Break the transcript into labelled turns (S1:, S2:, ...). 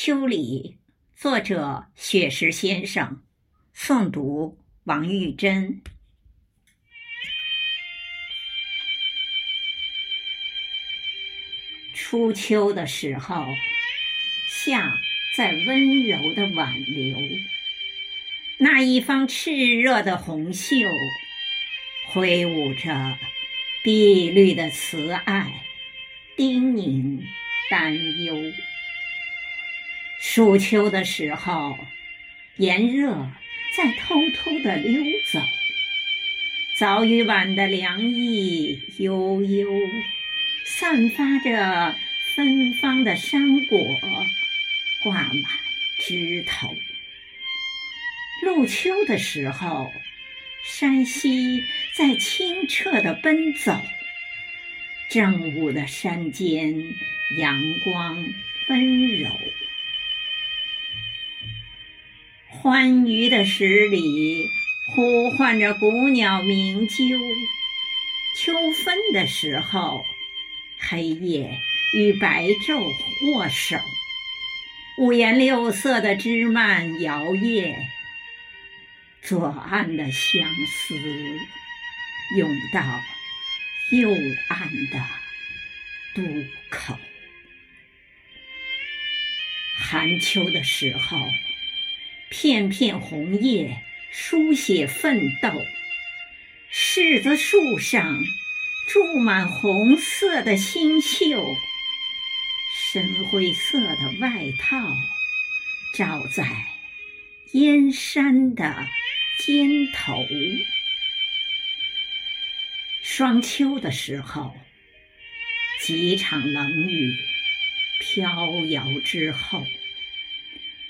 S1: 秋里，作者雪石先生，诵读王玉珍。初秋的时候，夏在温柔的挽留，那一方炽热的红袖，挥舞着碧绿的慈爱，叮咛担忧。暑秋的时候，炎热在偷偷地溜走，早与晚的凉意悠悠，散发着芬芳的山果，挂满枝头。入秋的时候，山溪在清澈地奔走，正午的山间阳光温柔。欢愉的十里呼唤着古鸟鸣啾，秋分的时候，黑夜与白昼握手，五颜六色的枝蔓摇曳，左岸的相思涌到右岸的渡口。寒秋的时候。片片红叶书写奋斗，柿子树上住满红色的新秀，深灰色的外套罩在燕山的肩头。霜秋的时候，几场冷雨飘摇之后。